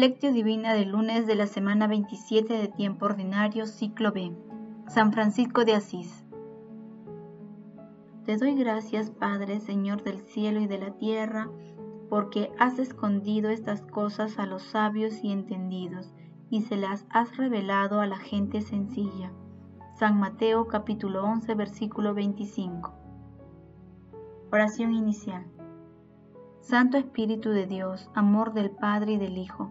Lectio Divina del lunes de la semana 27 de tiempo ordinario, ciclo B. San Francisco de Asís. Te doy gracias, Padre, Señor del cielo y de la tierra, porque has escondido estas cosas a los sabios y entendidos, y se las has revelado a la gente sencilla. San Mateo capítulo 11, versículo 25. Oración inicial. Santo Espíritu de Dios, amor del Padre y del Hijo,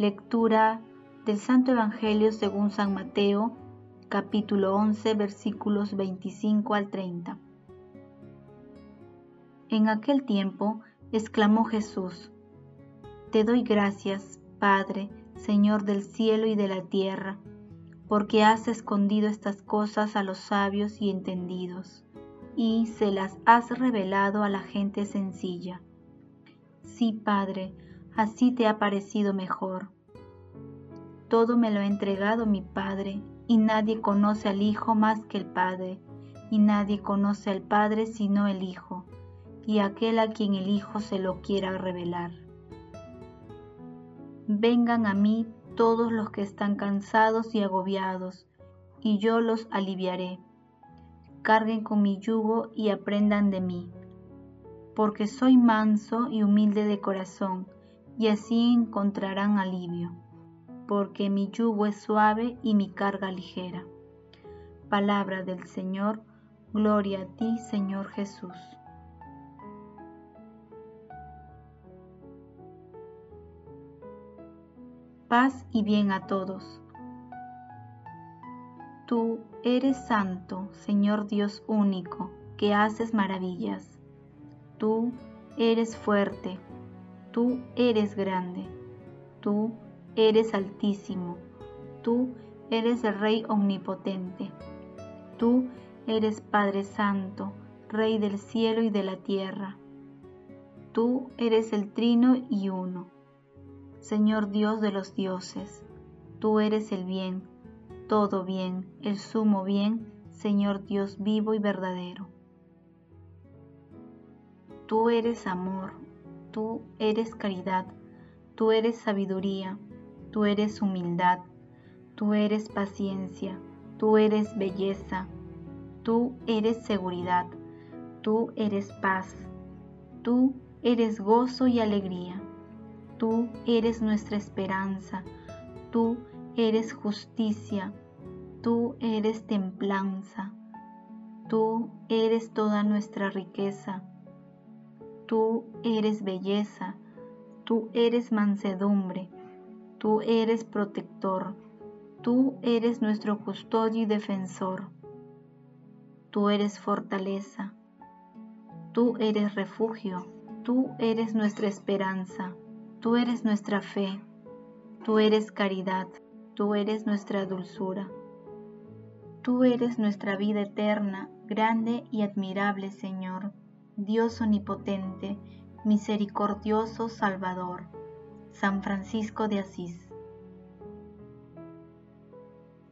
Lectura del Santo Evangelio según San Mateo, capítulo 11, versículos 25 al 30. En aquel tiempo exclamó Jesús, Te doy gracias, Padre, Señor del cielo y de la tierra, porque has escondido estas cosas a los sabios y entendidos, y se las has revelado a la gente sencilla. Sí, Padre, así te ha parecido mejor. Todo me lo ha entregado mi Padre, y nadie conoce al Hijo más que el Padre, y nadie conoce al Padre sino el Hijo, y aquel a quien el Hijo se lo quiera revelar. Vengan a mí todos los que están cansados y agobiados, y yo los aliviaré. Carguen con mi yugo y aprendan de mí porque soy manso y humilde de corazón, y así encontrarán alivio, porque mi yugo es suave y mi carga ligera. Palabra del Señor, gloria a ti, Señor Jesús. Paz y bien a todos. Tú eres santo, Señor Dios único, que haces maravillas Tú eres fuerte, tú eres grande, tú eres altísimo, tú eres el Rey omnipotente, tú eres Padre Santo, Rey del cielo y de la tierra. Tú eres el Trino y Uno, Señor Dios de los dioses. Tú eres el bien, todo bien, el sumo bien, Señor Dios vivo y verdadero. Tú eres amor, tú eres caridad, tú eres sabiduría, tú eres humildad, tú eres paciencia, tú eres belleza, tú eres seguridad, tú eres paz, tú eres gozo y alegría, tú eres nuestra esperanza, tú eres justicia, tú eres templanza, tú eres toda nuestra riqueza Tú eres belleza, tú eres mansedumbre, tú eres protector, tú eres nuestro custodio y defensor. Tú eres fortaleza, tú eres refugio, tú eres nuestra esperanza, tú eres nuestra fe, tú eres caridad, tú eres nuestra dulzura. Tú eres nuestra vida eterna, grande y admirable Señor. Dios omnipotente, misericordioso Salvador, San Francisco de Asís.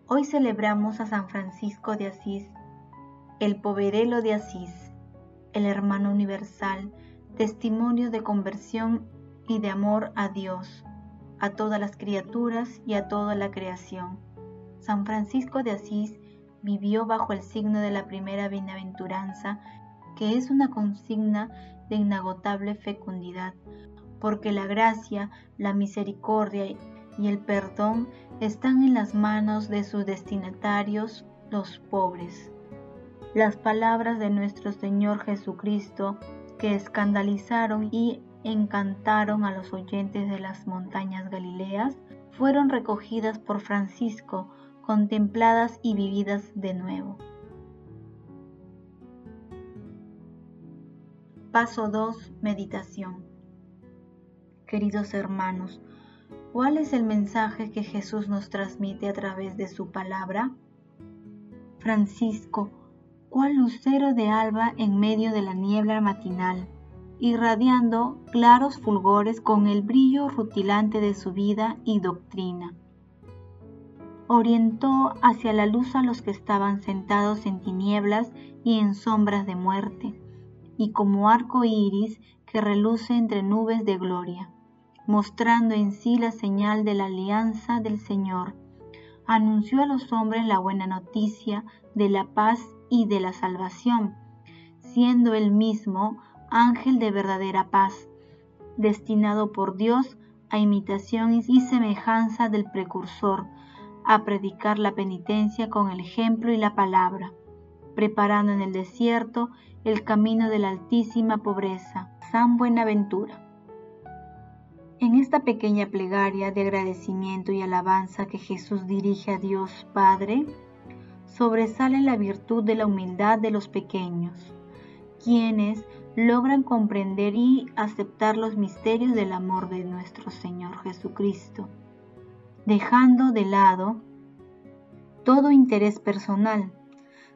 Hoy celebramos a San Francisco de Asís, el poverelo de Asís, el hermano universal, testimonio de conversión y de amor a Dios, a todas las criaturas y a toda la creación. San Francisco de Asís vivió bajo el signo de la primera bienaventuranza que es una consigna de inagotable fecundidad, porque la gracia, la misericordia y el perdón están en las manos de sus destinatarios, los pobres. Las palabras de nuestro Señor Jesucristo que escandalizaron y encantaron a los oyentes de las montañas Galileas fueron recogidas por Francisco, contempladas y vividas de nuevo. Paso 2. Meditación. Queridos hermanos, ¿cuál es el mensaje que Jesús nos transmite a través de su palabra? Francisco, cual lucero de alba en medio de la niebla matinal, irradiando claros fulgores con el brillo rutilante de su vida y doctrina. Orientó hacia la luz a los que estaban sentados en tinieblas y en sombras de muerte, y como arco iris que reluce entre nubes de gloria mostrando en sí la señal de la alianza del Señor, anunció a los hombres la buena noticia de la paz y de la salvación, siendo él mismo ángel de verdadera paz, destinado por Dios a imitación y semejanza del precursor, a predicar la penitencia con el ejemplo y la palabra, preparando en el desierto el camino de la altísima pobreza. San Buenaventura. En esta pequeña plegaria de agradecimiento y alabanza que Jesús dirige a Dios Padre, sobresale la virtud de la humildad de los pequeños, quienes logran comprender y aceptar los misterios del amor de nuestro Señor Jesucristo, dejando de lado todo interés personal.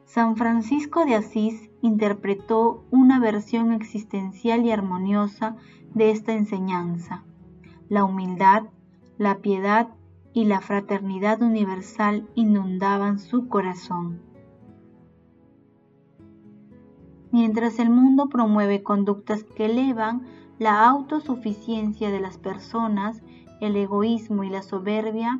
San Francisco de Asís interpretó una versión existencial y armoniosa de esta enseñanza la humildad, la piedad y la fraternidad universal inundaban su corazón. Mientras el mundo promueve conductas que elevan la autosuficiencia de las personas, el egoísmo y la soberbia,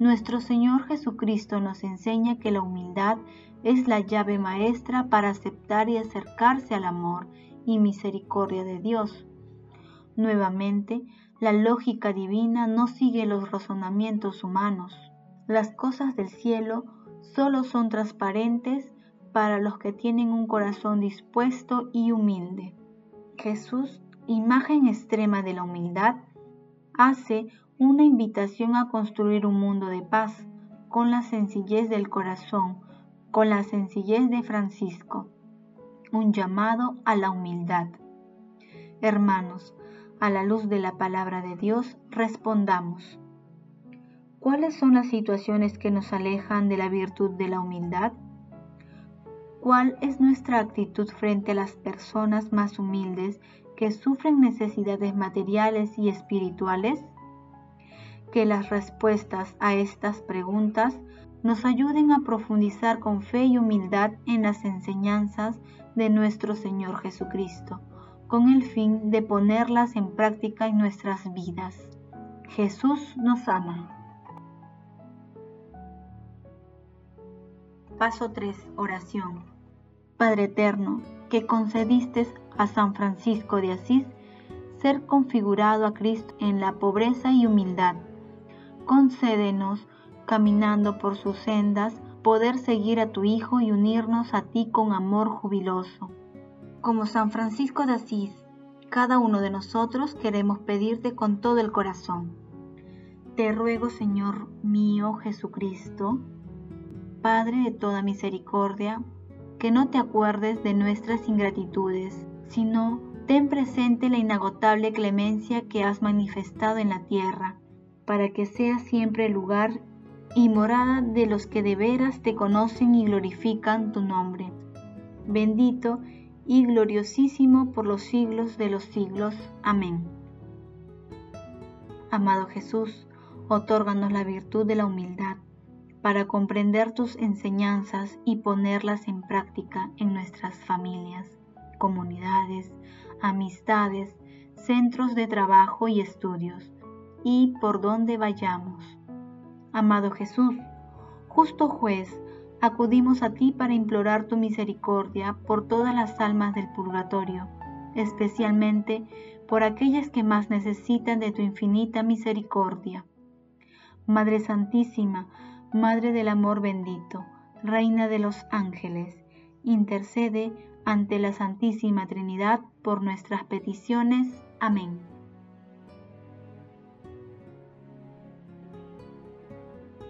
nuestro Señor Jesucristo nos enseña que la humildad es la llave maestra para aceptar y acercarse al amor y misericordia de Dios. Nuevamente, la lógica divina no sigue los razonamientos humanos. Las cosas del cielo solo son transparentes para los que tienen un corazón dispuesto y humilde. Jesús, imagen extrema de la humildad, hace una invitación a construir un mundo de paz con la sencillez del corazón, con la sencillez de Francisco, un llamado a la humildad. Hermanos, a la luz de la palabra de Dios, respondamos. ¿Cuáles son las situaciones que nos alejan de la virtud de la humildad? ¿Cuál es nuestra actitud frente a las personas más humildes que sufren necesidades materiales y espirituales? Que las respuestas a estas preguntas nos ayuden a profundizar con fe y humildad en las enseñanzas de nuestro Señor Jesucristo con el fin de ponerlas en práctica en nuestras vidas. Jesús nos ama. Paso 3. Oración. Padre Eterno, que concediste a San Francisco de Asís ser configurado a Cristo en la pobreza y humildad. Concédenos, caminando por sus sendas, poder seguir a tu Hijo y unirnos a ti con amor jubiloso como San Francisco de Asís, cada uno de nosotros queremos pedirte con todo el corazón. Te ruego, Señor mío Jesucristo, Padre de toda misericordia, que no te acuerdes de nuestras ingratitudes, sino ten presente la inagotable clemencia que has manifestado en la tierra, para que sea siempre lugar y morada de los que de veras te conocen y glorifican tu nombre. Bendito y gloriosísimo por los siglos de los siglos. Amén. Amado Jesús, otórganos la virtud de la humildad para comprender tus enseñanzas y ponerlas en práctica en nuestras familias, comunidades, amistades, centros de trabajo y estudios, y por donde vayamos. Amado Jesús, justo juez, acudimos a ti para implorar tu misericordia por todas las almas del purgatorio, especialmente por aquellas que más necesitan de tu infinita misericordia. Madre Santísima, Madre del Amor bendito, Reina de los ángeles, intercede ante la Santísima Trinidad por nuestras peticiones. Amén.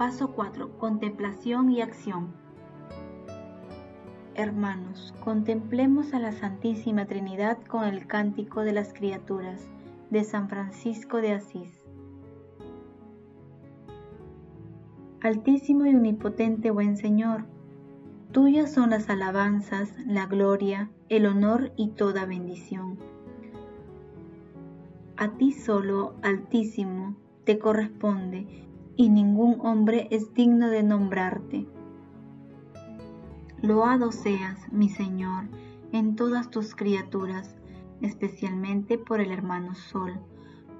Paso 4. Contemplación y acción. Hermanos, contemplemos a la Santísima Trinidad con el cántico de las criaturas de San Francisco de Asís. Altísimo y omnipotente buen Señor, tuyas son las alabanzas, la gloria, el honor y toda bendición. A ti solo, Altísimo, te corresponde, y ningún hombre es digno de nombrarte. Loado seas, mi Señor, en todas tus criaturas, especialmente por el hermano Sol,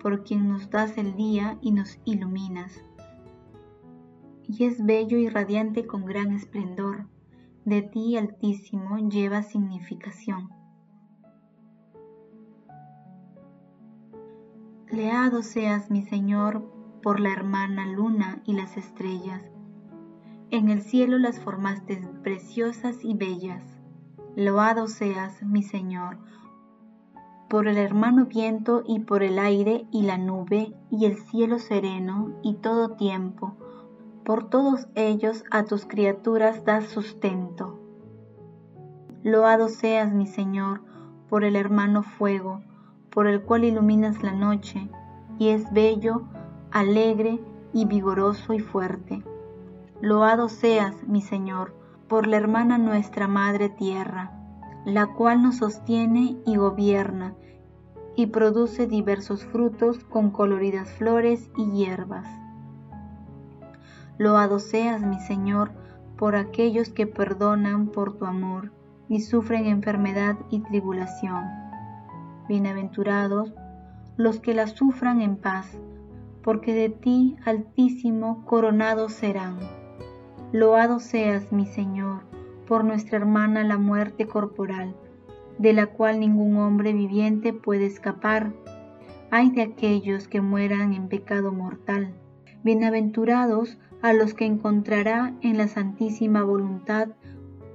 por quien nos das el día y nos iluminas y es bello y radiante con gran esplendor. De ti, Altísimo, lleva significación. Leado seas, mi Señor, por la hermana luna y las estrellas. En el cielo las formaste preciosas y bellas. Loado seas, mi Señor, por el hermano viento y por el aire y la nube y el cielo sereno y todo tiempo por todos ellos a tus criaturas das sustento. Loado seas, mi Señor, por el hermano fuego, por el cual iluminas la noche, y es bello, alegre y vigoroso y fuerte. Loado seas, mi Señor, por la hermana nuestra Madre Tierra, la cual nos sostiene y gobierna, y produce diversos frutos con coloridas flores y hierbas. Loado seas, mi Señor, por aquellos que perdonan por tu amor y sufren enfermedad y tribulación. Bienaventurados los que la sufran en paz, porque de ti, Altísimo, coronados serán. Loado seas, mi Señor, por nuestra hermana la muerte corporal, de la cual ningún hombre viviente puede escapar. Ay de aquellos que mueran en pecado mortal. Bienaventurados a los que encontrará en la santísima voluntad,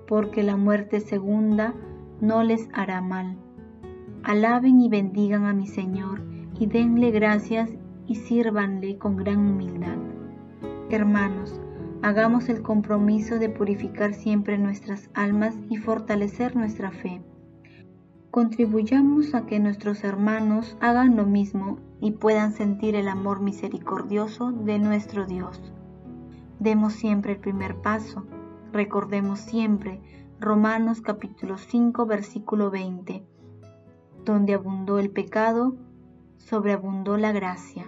porque la muerte segunda no les hará mal. Alaben y bendigan a mi Señor, y denle gracias y sírvanle con gran humildad. Hermanos, hagamos el compromiso de purificar siempre nuestras almas y fortalecer nuestra fe. Contribuyamos a que nuestros hermanos hagan lo mismo y puedan sentir el amor misericordioso de nuestro Dios. Demos siempre el primer paso. Recordemos siempre Romanos capítulo 5 versículo 20. Donde abundó el pecado, sobreabundó la gracia.